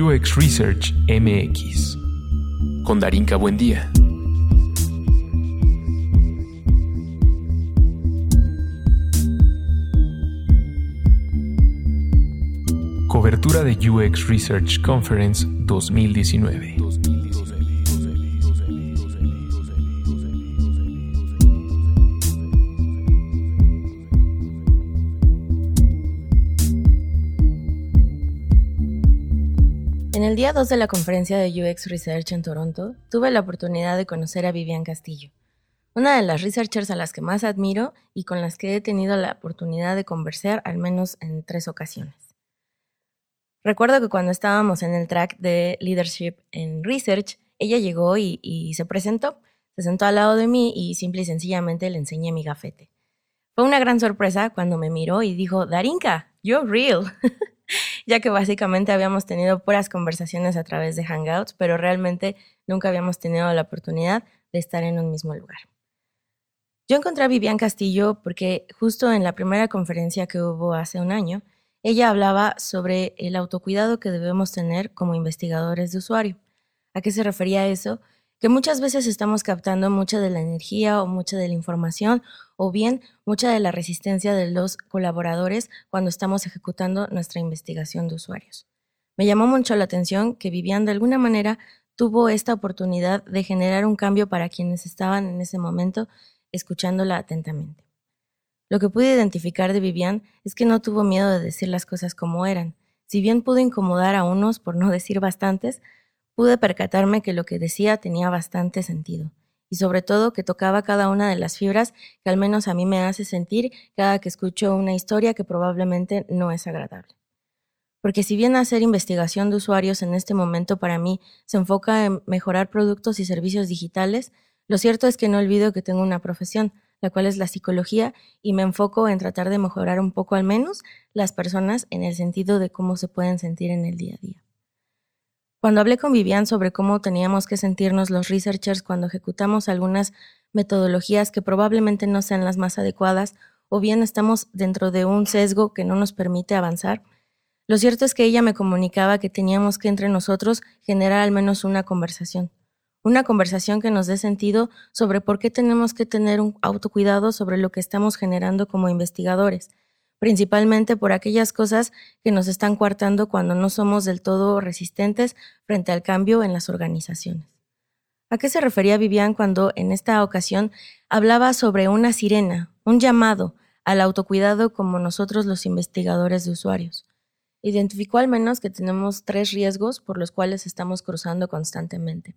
UX Research MX con Darinka Buendía. Cobertura de UX Research Conference 2019. El día 2 de la conferencia de UX Research en Toronto, tuve la oportunidad de conocer a Vivian Castillo, una de las researchers a las que más admiro y con las que he tenido la oportunidad de conversar al menos en tres ocasiones. Recuerdo que cuando estábamos en el track de Leadership en Research, ella llegó y, se presentó, se sentó al lado de mí y simple y sencillamente le enseñé mi gafete. Fue una gran sorpresa cuando me miró y dijo, Darinka, you're real, ya que básicamente habíamos tenido puras conversaciones a través de Hangouts, pero realmente nunca habíamos tenido la oportunidad de estar en un mismo lugar. Yo encontré a Vivian Castillo porque justo en la primera conferencia que hubo hace un año, ella hablaba sobre el autocuidado que debemos tener como investigadores de usuario. ¿A qué se refería eso? Que muchas veces estamos captando mucha de la energía o mucha de la información o bien mucha de la resistencia de los colaboradores cuando estamos ejecutando nuestra investigación de usuarios. Me llamó mucho la atención que Vivian de alguna manera tuvo esta oportunidad de generar un cambio para quienes estaban en ese momento escuchándola atentamente. Lo que pude identificar de Vivian es que no tuvo miedo de decir las cosas como eran. Si bien pudo incomodar a unos, por no decir bastantes, pude percatarme que lo que decía tenía bastante sentido. Y sobre todo que tocaba cada una de las fibras que al menos a mí me hace sentir cada que escucho una historia que probablemente no es agradable. Porque si bien hacer investigación de usuarios en este momento para mí se enfoca en mejorar productos y servicios digitales, lo cierto es que no olvido que tengo una profesión, la cual es la psicología, y me enfoco en tratar de mejorar un poco al menos las personas en el sentido de cómo se pueden sentir en el día a día. Cuando hablé con Vivian sobre cómo teníamos que sentirnos los researchers cuando ejecutamos algunas metodologías que probablemente no sean las más adecuadas o bien estamos dentro de un sesgo que no nos permite avanzar, lo cierto es que ella me comunicaba que teníamos que entre nosotros generar al menos una conversación. Una conversación que nos dé sentido sobre por qué tenemos que tener un autocuidado sobre lo que estamos generando como investigadores, principalmente por aquellas cosas que nos están coartando cuando no somos del todo resistentes frente al cambio en las organizaciones. ¿A qué se refería Vivian cuando en esta ocasión hablaba sobre una sirena, un llamado al autocuidado como nosotros los investigadores de usuarios? Identificó al menos que tenemos tres riesgos por los cuales estamos cruzando constantemente.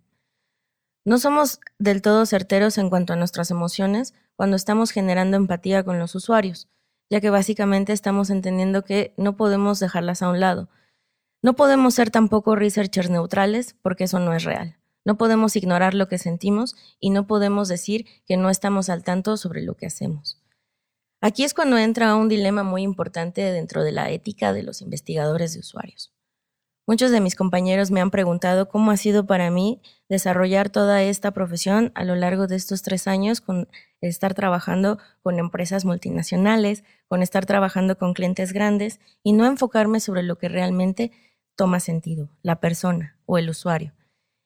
No somos del todo certeros en cuanto a nuestras emociones cuando estamos generando empatía con los usuarios, ya que básicamente estamos entendiendo que no podemos dejarlas a un lado. No podemos ser tampoco researchers neutrales porque eso no es real. No podemos ignorar lo que sentimos y no podemos decir que no estamos al tanto sobre lo que hacemos. Aquí es cuando entra un dilema muy importante dentro de la ética de los investigadores de usuarios. Muchos de mis compañeros me han preguntado cómo ha sido para mí desarrollar toda esta profesión a lo largo de estos tres años con estar trabajando con empresas multinacionales, con estar trabajando con clientes grandes y no enfocarme sobre lo que realmente toma sentido, la persona o el usuario.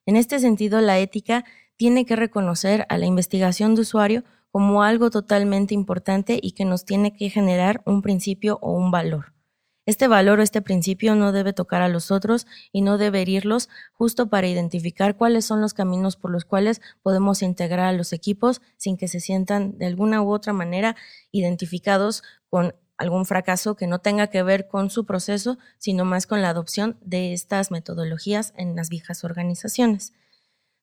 En este sentido, la ética tiene que reconocer a la investigación de usuario como algo totalmente importante y que nos tiene que generar un principio o un valor. Este valor o este principio no debe tocar a los otros y no debe herirlos justo para identificar cuáles son los caminos por los cuales podemos integrar a los equipos sin que se sientan de alguna u otra manera identificados con algún fracaso que no tenga que ver con su proceso, sino más con la adopción de estas metodologías en las viejas organizaciones.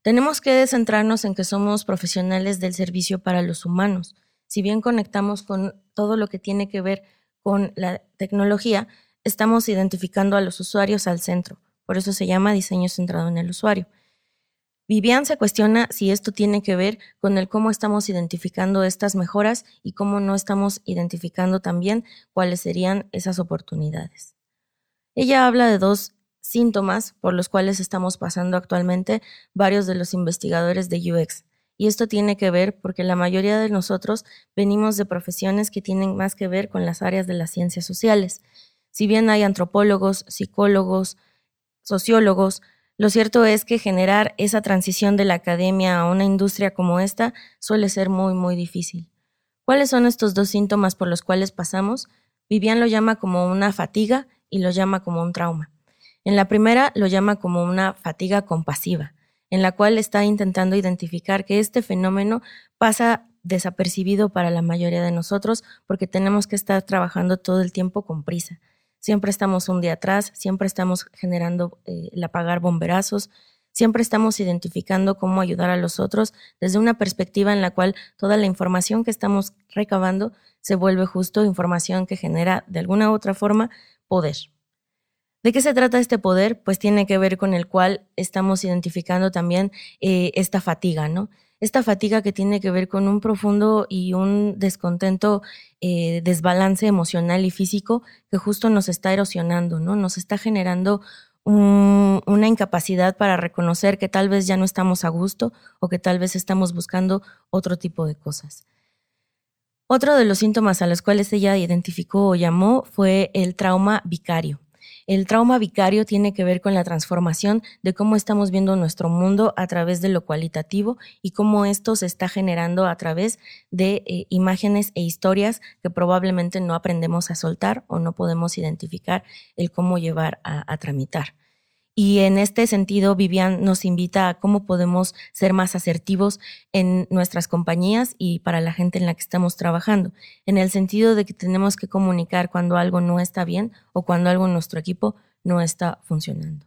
Tenemos que centrarnos en que somos profesionales del servicio para los humanos. Si bien conectamos con todo lo que tiene que ver con la tecnología, estamos identificando a los usuarios al centro. Por eso se llama diseño centrado en el usuario. Vivian se cuestiona si esto tiene que ver con el cómo estamos identificando estas mejoras y cómo no estamos identificando también cuáles serían esas oportunidades. Ella habla de dos síntomas por los cuales estamos pasando actualmente varios de los investigadores de UX. Y esto tiene que ver porque la mayoría de nosotros venimos de profesiones que tienen más que ver con las áreas de las ciencias sociales. Si bien hay antropólogos, psicólogos, sociólogos, lo cierto es que generar esa transición de la academia a una industria como esta suele ser muy, muy difícil. ¿Cuáles son estos dos síntomas por los cuales pasamos? Vivian lo llama como una fatiga y lo llama como un trauma. En la primera lo llama como una fatiga compasiva, en la cual está intentando identificar que este fenómeno pasa desapercibido para la mayoría de nosotros porque tenemos que estar trabajando todo el tiempo con prisa siempre estamos un día atrás, siempre estamos generando eh, el apagar bomberazos, siempre estamos identificando cómo ayudar a los otros desde una perspectiva en la cual toda la información que estamos recabando se vuelve justo información que genera de alguna u otra forma poder. ¿De qué se trata este poder? Pues tiene que ver con el cual estamos identificando también eh, esta fatiga, ¿no? esta fatiga que tiene que ver con un profundo y un descontento, eh, desbalance emocional y físico que justo nos está erosionando, ¿no? Nos está generando una incapacidad para reconocer que tal vez ya no estamos a gusto o que tal vez estamos buscando otro tipo de cosas. Otro de los síntomas a los cuales ella identificó o llamó fue el trauma vicario. El trauma vicario tiene que ver con la transformación de cómo estamos viendo nuestro mundo a través de lo cualitativo y cómo esto se está generando a través de eh, imágenes e historias que probablemente no aprendemos a soltar o no podemos identificar el cómo llevar a tramitar. Y en este sentido, Vivian nos invita a cómo podemos ser más asertivos en nuestras compañías y para la gente en la que estamos trabajando, en el sentido de que tenemos que comunicar cuando algo no está bien o cuando algo en nuestro equipo no está funcionando.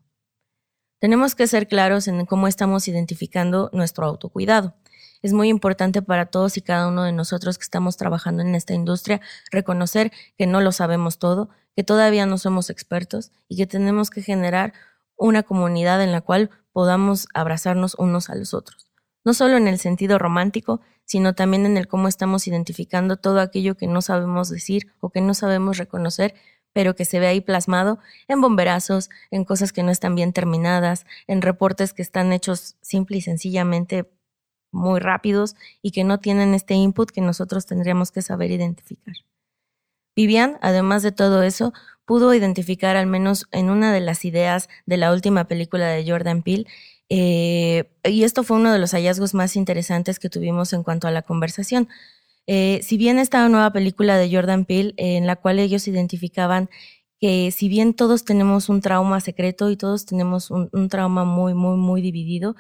Tenemos que ser claros en cómo estamos identificando nuestro autocuidado. Es muy importante para todos y cada uno de nosotros que estamos trabajando en esta industria reconocer que no lo sabemos todo, que todavía no somos expertos y que tenemos que generar una comunidad en la cual podamos abrazarnos unos a los otros. No solo en el sentido romántico, sino también en el cómo estamos identificando todo aquello que no sabemos decir o que no sabemos reconocer, pero que se ve ahí plasmado en bomberazos, en cosas que no están bien terminadas, en reportes que están hechos simple y sencillamente muy rápidos y que no tienen este input que nosotros tendríamos que saber identificar. Vivian, además de todo eso, pudo identificar al menos en una de las ideas de la última película de Jordan Peele, eh, y esto fue uno de los hallazgos más interesantes que tuvimos en cuanto a la conversación. Eh, si bien esta nueva película de Jordan Peele, en la cual ellos identificaban que si bien todos tenemos un trauma secreto y todos tenemos un, un trauma muy, muy, muy dividido,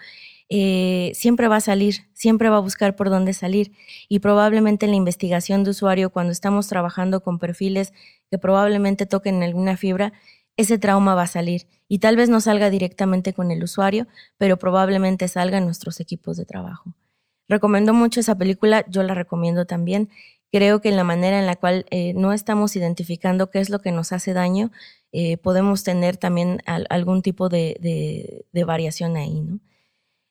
eh, siempre va a salir, siempre va a buscar por dónde salir. Y probablemente en la investigación de usuario, cuando estamos trabajando con perfiles que probablemente toquen alguna fibra, ese trauma va a salir. Y tal vez no salga directamente con el usuario, pero probablemente salga en nuestros equipos de trabajo. Recomiendo mucho esa película, yo la recomiendo también. Creo que en la manera en la cual eh, no estamos identificando qué es lo que nos hace daño, eh, podemos tener también algún tipo de, de variación ahí, ¿no?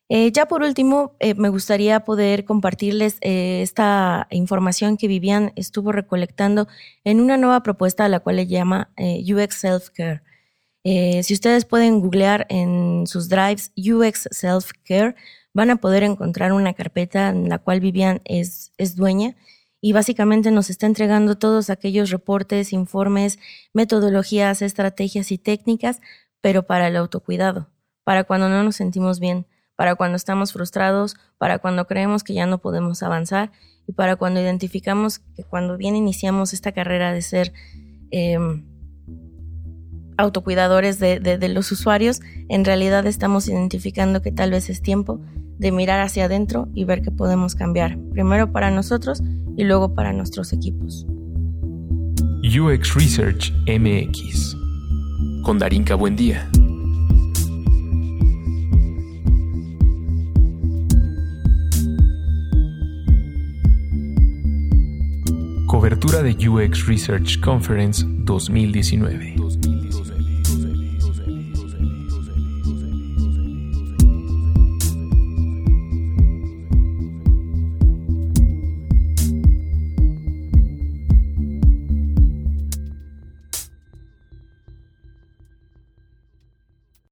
Eh, ya por último, eh, me gustaría poder compartirles eh, esta información que Vivian estuvo recolectando en una nueva propuesta a la cual le llama UX Self Care. si ustedes pueden googlear en sus drives UX Self Care, van a poder encontrar una carpeta en la cual Vivian es, es dueña y básicamente nos está entregando todos aquellos reportes, informes, metodologías, estrategias y técnicas, pero para el autocuidado, para cuando no nos sentimos bien para cuando estamos frustrados, para cuando creemos que ya no podemos avanzar y para cuando identificamos que cuando bien iniciamos esta carrera de ser em, autocuidadores de, de, los usuarios, en realidad estamos identificando que tal vez es tiempo de mirar hacia adentro y ver qué podemos cambiar, primero para nosotros y luego para nuestros equipos. UX Research MX con Darinka Buendía. Cobertura de UX Research Conference 2019.